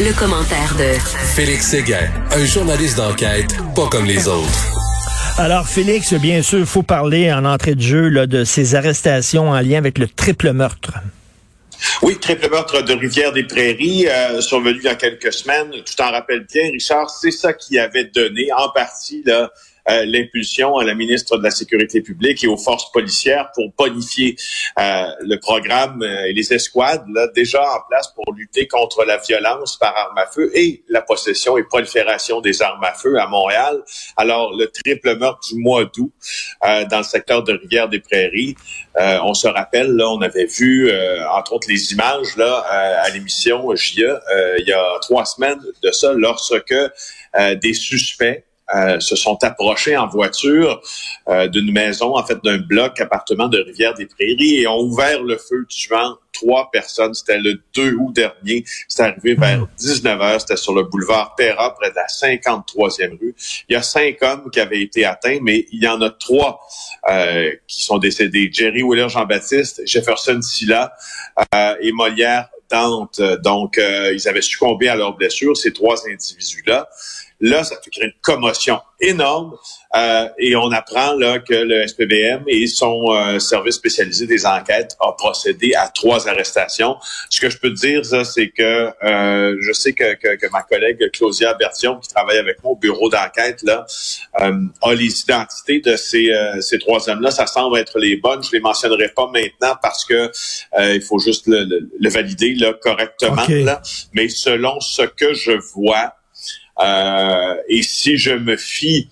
Le, commentaire de Félix Séguin, un journaliste d'enquête pas comme les autres. Alors, Félix, bien sûr, il faut parler en entrée de jeu là, de ces arrestations en lien avec le triple meurtre. Oui, triple meurtre de Rivière-des-Prairies, euh, survenu il y a quelques semaines. Tu t'en rappelles bien, Richard, c'est ça qui avait donné en partie là, euh, l'impulsion à la ministre de la Sécurité publique et aux forces policières pour bonifier euh, le programme euh, et les escouades là, déjà en place pour lutter contre la violence par arme à feu et la possession et prolifération des armes à feu à Montréal. Alors, le triple meurtre du mois d'août dans le secteur de Rivière-des-Prairies, on se rappelle, là, on avait vu, entre autres, les images là à l'émission JE il y a trois semaines de ça, lorsque des suspects euh, se sont approchés en voiture euh, d'une maison, en fait d'un bloc appartement de Rivière-des-Prairies et ont ouvert le feu tuant trois personnes. C'était le 2 août dernier. C'est arrivé vers 19 h C'était sur le boulevard Terra, près de la 53e rue. Il y a cinq hommes qui avaient été atteints, mais il y en a trois euh, qui sont décédés. Jerry Wheeler Jean-Baptiste, Jefferson Silla et Molière Dante. Donc, ils avaient succombé à leurs blessures, ces trois individus-là. Là, ça fait créer une commotion énorme euh, et on apprend là que le SPBM et son euh, service spécialisé des enquêtes a procédé à trois arrestations. Ce que je peux te dire, c'est que euh, je sais que, que, ma collègue Claudia Bertion, qui travaille avec moi au bureau d'enquête, là, a les identités de ces, ces trois hommes-là. Ça semble être les bonnes. Je les mentionnerai pas maintenant parce que il faut juste le, valider là, correctement. Là. Mais selon ce que je vois, euh, et si je me fie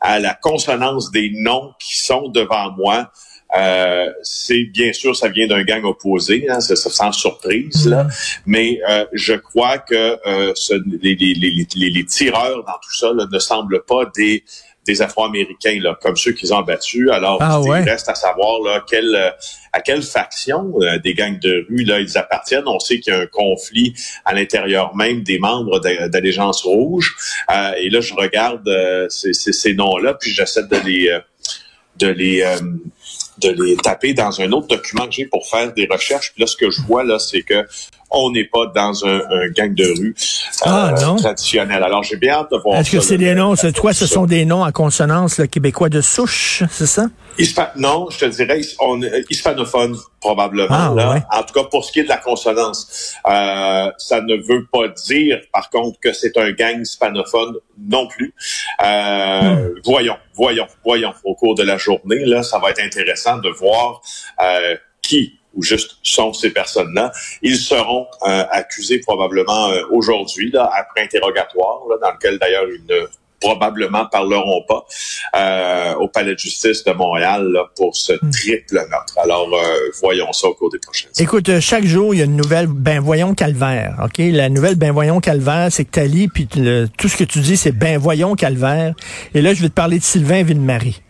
à la consonance des noms qui sont devant moi, euh, c'est bien sûr, ça vient d'un gang opposé, hein, c'est sans surprise, là. Mm-hmm. mais euh, je crois que ce, les, les, les, les, tireurs dans tout ça là, ne semblent pas des des Afro-Américains, là, comme ceux qu'ils ont battus. Alors, ah il reste à savoir là, quelle, à quelle faction euh, des gangs de rue là, ils appartiennent. On sait qu'il y a un conflit à l'intérieur même des membres d'Allégeance Rouge. Euh, et là, je regarde euh, ces, ces, noms-là, puis j'essaie de les de les de les taper dans un autre document que j'ai pour faire des recherches. Puis là, ce que je vois là, c'est que on n'est pas dans un, gang de rue ah, euh, traditionnel. Alors, j'ai bien hâte de voir. Est-ce que c'est des noms, toi, ce sont des noms en consonance le québécois de souche, c'est ça? non, je te dirais, on, hispanophone probablement. Ah, en tout cas, pour ce qui est de la consonance, euh, ça ne veut pas dire, par contre, que c'est un gang hispanophone non plus. Euh, hmm. Voyons, voyons, voyons. Au cours de la journée, là, ça va être intéressant de voir qui ou juste sont ces personnes-là. Ils seront euh, accusés probablement euh, aujourd'hui, là, après interrogatoire, là, dans lequel d'ailleurs ils ne probablement parleront pas euh, au Palais de justice de Montréal là, pour ce hmm. triple meurtre. Alors, voyons ça au cours des prochaines Écoute, chaque jour, il y a une nouvelle Ben voyons calvaire. OK? La nouvelle Ben voyons calvaire, c'est que Tali, puis tout ce que tu dis, c'est Ben voyons calvaire. Et là, je vais te parler de Sylvain Ville-Marie.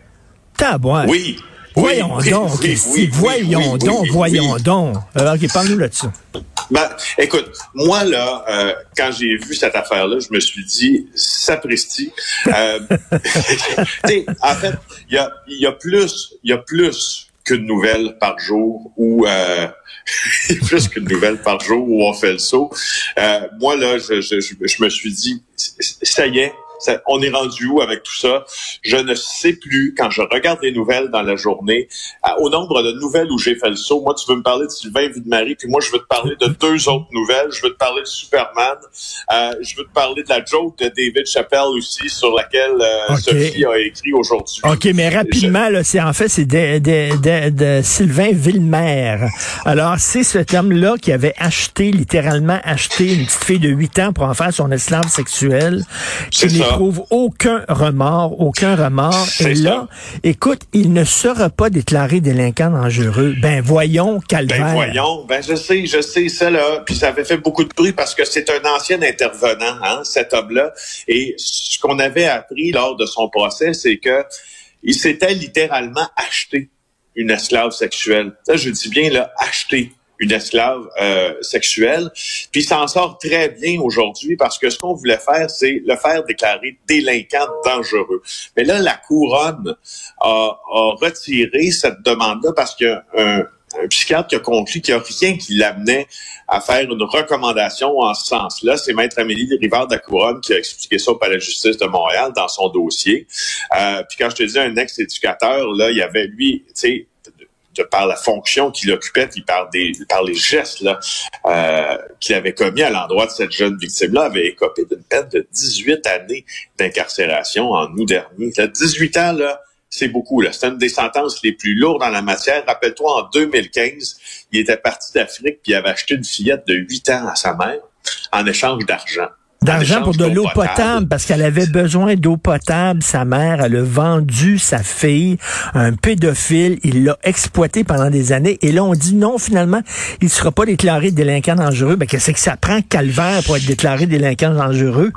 Oui. Voyons donc, voyons donc, voyons donc. Alors, OK, parle-nous là-dessus. Ben, écoute, moi, là, euh, quand j'ai vu cette affaire-là, je me suis dit, sapristi. Euh, en fait, il y a, y a plus, il y a plus qu'une nouvelle par jour ou euh, plus qu'une nouvelle par jour où on fait le saut. Euh, moi, là, je, je, je me suis dit, ça y est, on est rendu où avec tout ça? Je ne sais plus, quand je regarde les nouvelles dans la journée, au nombre de nouvelles où j'ai fait le saut. Moi, tu veux me parler de Sylvain Videmarie, puis moi, je veux te parler de deux autres nouvelles. Je veux te parler de Superman. Euh, je veux te parler de la joke de David Chappelle aussi, sur laquelle euh, Sophie a écrit aujourd'hui. OK, mais rapidement, là, c'est en fait, c'est de, de, de, Sylvain Villemer. Alors, c'est cet homme-là qui avait acheté, littéralement acheté une petite fille de 8 ans pour en faire son esclave sexuel. C'est ça trouve aucun remords, aucun remords. Et là, écoute, il ne sera pas déclaré délinquant dangereux. Ben voyons, calvaire. Ben voyons, ben je sais, je sais ça là. Puis ça avait fait beaucoup de bruit parce que c'est un ancien intervenant, hein, cet homme-là. Et ce qu'on avait appris lors de son procès, c'est que il s'était littéralement acheté une esclave sexuelle. Ça, je dis bien là, acheté une esclave euh, sexuelle. Puis il s'en sort très bien aujourd'hui parce que ce qu'on voulait faire, c'est le faire déclarer délinquant dangereux. Mais là, la couronne a, a retiré cette demande-là parce a un, un psychiatre qui a conclu qu'il n'y a rien qui l'amenait à faire une recommandation en ce sens-là. C'est Maître Amélie Rivard de Couronne qui a expliqué ça au Palais de justice de Montréal dans son dossier. Euh, puis quand je te dis un ex-éducateur, là, il y avait lui, tu sais, de par la fonction qu'il occupait, puis par des par les gestes là euh, qu'il avait commis à l'endroit de cette jeune victime-là, avait écopé d'une peine de 18 années d'incarcération en août dernier. 18 ans là, c'est beaucoup. C'est une des sentences les plus lourdes en la matière. Rappelle-toi, en 2015, il était parti d'Afrique puis avait acheté une fillette de 8 ans à sa mère en échange d'argent. D'argent pour de l'eau potable. parce qu'elle avait besoin d'eau potable. Sa mère, elle a vendu sa fille, un pédophile. Il l'a exploité pendant des années. Et là, on dit non, finalement, il ne sera pas déclaré délinquant dangereux. Ben, qu'est-ce que ça prend calvaire pour être déclaré délinquant dangereux?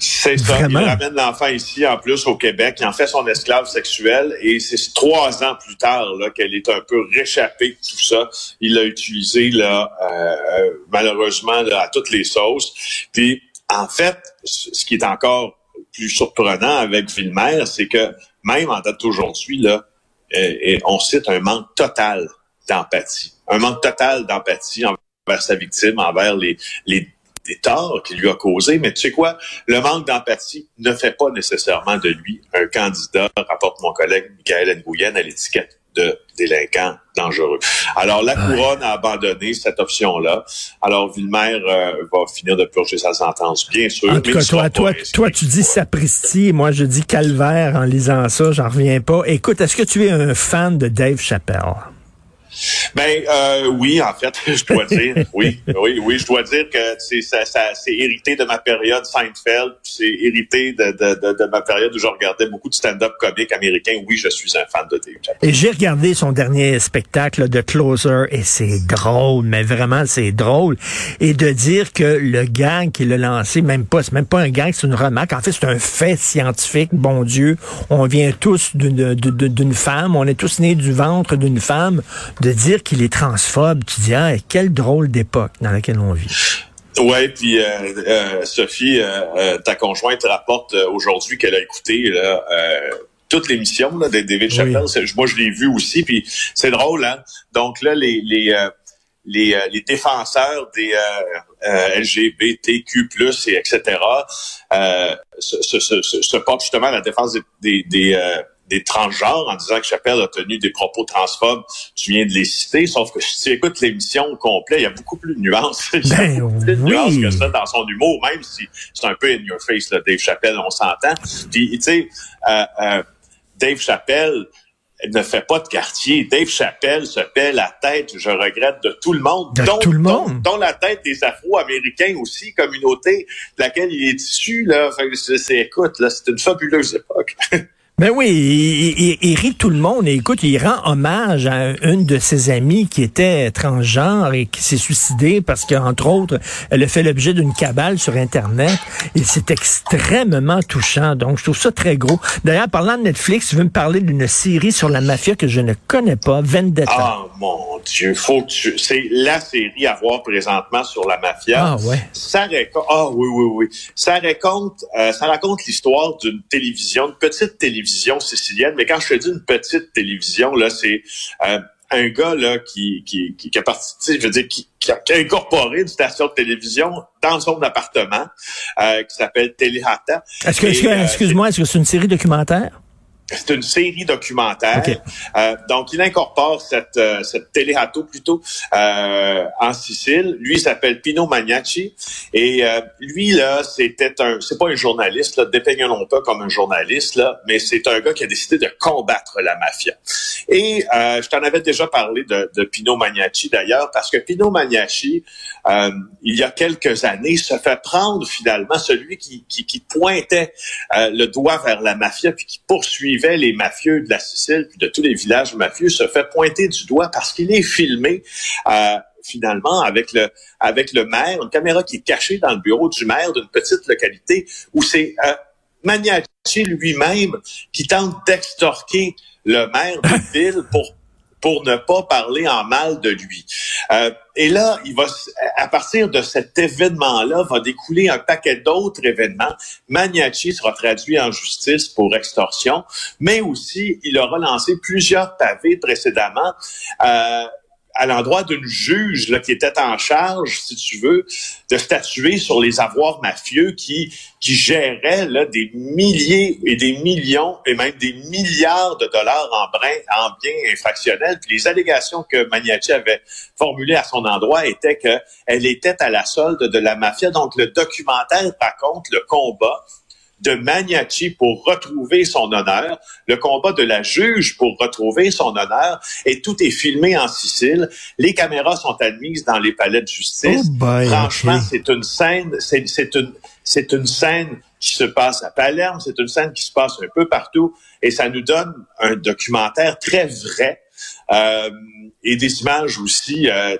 C'est ça. Il ramène l'enfant ici, en plus, au Québec. Il en fait son esclave sexuel. Et c'est trois ans plus tard là qu'elle est un peu réchappée de tout ça. Il l'a utilisé, là, euh, malheureusement, là, à toutes les sauces. Puis, en fait, ce qui est encore plus surprenant avec Villemer, c'est que même en date d'aujourd'hui, là, euh, on cite un manque total d'empathie. Un manque total d'empathie envers sa victime, envers les, les des torts qu'il lui a causés. Mais tu sais quoi? Le manque d'empathie ne fait pas nécessairement de lui un candidat, rapporte mon collègue Michael Nguyen à l'étiquette de délinquant dangereux. Alors, la couronne a abandonné cette option-là. Alors, Villemer euh, va finir de purger sa sentence, bien sûr. En tout cas, toi, toi, toi, tu dis sapristi, moi, je dis calvaire en lisant ça, j'en reviens pas. Écoute, est-ce que tu es un fan de Dave Chappelle? Ben euh, oui, en fait, je dois dire, oui, oui, oui, je dois dire que c'est ça, c'est hérité de ma période Seinfeld, c'est hérité de, de, de, ma période où je regardais beaucoup de stand-up comique américain. Oui, je suis un fan de Dave Et j'ai regardé son dernier spectacle de Closer et c'est drôle, mais vraiment c'est drôle. Et de dire que le gang qu'il a lancé, même pas, c'est même pas un gang, c'est une remarque. En fait, c'est un fait scientifique. Bon Dieu, on vient tous d'une femme, on est tous nés du ventre d'une femme de dire qu'il est transphobe, tu dis, ah, quelle drôle d'époque dans laquelle on vit. Ouais, puis euh, euh, Sophie, euh, ta conjointe rapporte aujourd'hui qu'elle a écouté là, toute l'émission de David Chappelle. Moi, je l'ai vu aussi, puis c'est drôle, hein. Donc là, les les les, les défenseurs des LGBTQ+, et etc. se, se, se, se, portent justement à la défense des, des, des transgenres en disant que Chappelle a tenu des propos transphobes. Tu viens de les citer, sauf que si tu écoutes l'émission au complet, il y a beaucoup plus de nuances. il y a ben beaucoup plus de nuances que ça dans son humour, même si c'est un peu in your face, là, Dave Chappelle, on s'entend. Puis, tu sais, euh, euh, Dave Chappelle ne fait pas de quartier. Dave Chappelle se paie la tête, je regrette, de tout le monde. De tout le monde. Dont, la tête des Afro-Américains aussi, communauté de laquelle il est issu. Là. c'est, écoute, là, c'est une fabuleuse époque. Ben oui, il, rit tout le monde. Et écoute, il rend hommage à une de ses amies qui était transgenre et qui s'est suicidée parce qu'entre autres, elle a fait l'objet d'une cabale sur Internet. Et c'est extrêmement touchant. Donc, je trouve ça très gros. D'ailleurs, parlant de Netflix, tu veux me parler d'une série sur la mafia que je ne connais pas, Vendetta. Ah, mon Dieu, faut que tu... C'est la série à voir présentement sur la mafia. Ah, ouais. Ça raconte... Ah, oui, oui, oui. Ça raconte, euh, ça raconte l'histoire d'une télévision, une petite télévision sicilienne. Mais quand je te dis une petite télévision, là, c'est euh, un gars là qui qui qui, a parti, je veux dire, qui, qui, a, incorporé une station de télévision dans son appartement euh, qui s'appelle Telehata. Est-ce que, euh, excuse-moi, est-ce que c'est une série documentaire? C'est une série documentaire. Euh, donc, il incorpore cette, euh, cette télérato plutôt euh, en Sicile. Lui, il s'appelle Pino Magnacci. Et euh, lui, là, c'était un... C'est pas un journaliste, là, dépeignons pas comme un journaliste, là, mais c'est un gars qui a décidé de combattre la mafia. Et je t'en avais déjà parlé de, de Pino Magnacci, d'ailleurs, parce que Pino Magnacci, il y a quelques années, se fait prendre finalement celui qui, qui, qui pointait le doigt vers la mafia puis qui poursuivait les mafieux de la Sicile puis de tous les villages mafieux se fait pointer du doigt parce qu'il est filmé euh, finalement avec le avec le maire, une caméra qui est cachée dans le bureau du maire d'une petite localité où c'est euh, lui-même qui tente d'extorquer le maire de ville pour pour ne pas parler en mal de lui. Euh, et là, il va, à partir de cet événement-là, va découler un paquet d'autres événements. Magnachi sera traduit en justice pour extorsion, mais aussi il aura lancé plusieurs pavés précédemment. Euh, à l'endroit d'une juge qui était en charge, si tu veux, de statuer sur les avoirs mafieux qui, qui géraient des milliers et des millions et même des milliards de dollars en, brin, en biens infractionnels. Puis les allégations que Magnacci avait formulées à son endroit étaient qu'elle était à la solde de la mafia. Donc le documentaire raconte le combat de Magnacci pour retrouver son honneur, le combat de la juge pour retrouver son honneur, et tout est filmé en Sicile. Les caméras sont admises dans les palais de justice. Oh Franchement, c'est une scène, c'est une, c'est une scène qui se passe à Palerme, c'est une scène qui se passe un peu partout, et ça nous donne un documentaire très vrai. Euh, et des images aussi euh,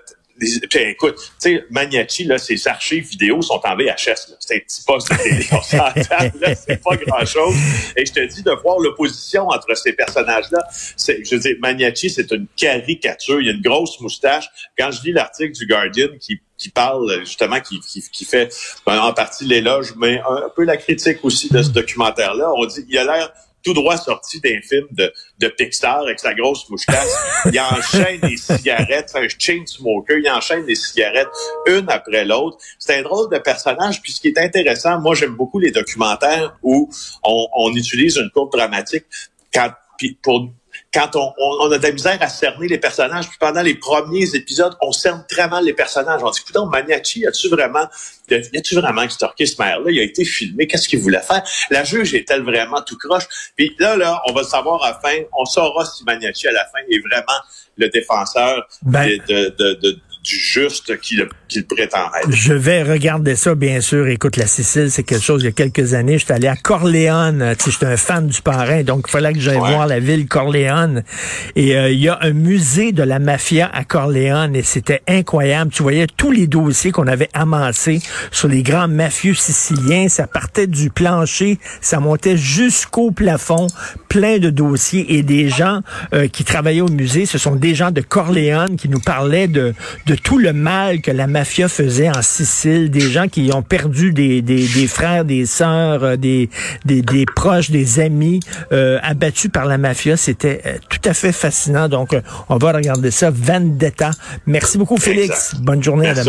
écoute, tu sais, Magnacci, là, ses archives vidéo sont en VHS. C'est un petit poste de télé, on c'est pas grand-chose. Et je te dis, de voir l'opposition entre ces personnages-là, je veux dire, Magnacci, c'est une caricature. Il a une grosse moustache. Quand je lis l'article du Guardian qui qui parle justement, qui, qui, qui fait ben, en partie l'éloge, mais un, peu la critique aussi de ce documentaire-là. On dit, il a l'air tout droit sorti d'un film de, de Pixar avec sa grosse moustache. Il enchaîne des cigarettes, un chain smoker, il enchaîne des cigarettes une après l'autre. C'est un drôle de personnage. Puis ce qui est intéressant, moi j'aime beaucoup les documentaires où on, on utilise une courbe dramatique quand, puis pour quand on, on, a de la misère à cerner les personnages. Puis pendant les premiers épisodes, on cerne très mal les personnages. On dit, écoute, Maniaci, as-tu vraiment, as-tu vraiment extorqué ce maire-là? Il a été filmé. Qu'est-ce qu'il voulait faire? La juge est-elle vraiment tout croche? Puis là, là, on va savoir à la fin, on saura si Maniaci, à la fin, est vraiment le défenseur ben de, de, de du juste qu'il prétend être. Je vais regarder ça, bien sûr. Écoute, la Sicile, c'est quelque chose. Il y a quelques années, j'étais allé à Corleone. Tu sais, j'étais un fan du parrain, donc il fallait que j'aille voir la ville Corleone. Et euh, il y a un musée de la mafia à Corleone et c'était incroyable. Tu voyais tous les dossiers qu'on avait amassés sur les grands mafieux siciliens. Ça partait du plancher, ça montait jusqu'au plafond, plein de dossiers et des gens euh, qui travaillaient au musée. Ce sont des gens de Corleone qui nous parlaient de de tout le mal que la mafia faisait en Sicile, des gens qui ont perdu des, des, des frères, des sœurs, euh, des, des, des proches, des amis euh, abattus par la mafia. C'était euh, tout à fait fascinant. Donc, on va regarder ça. Vendetta. Merci beaucoup, Félix. Bonne journée à demain.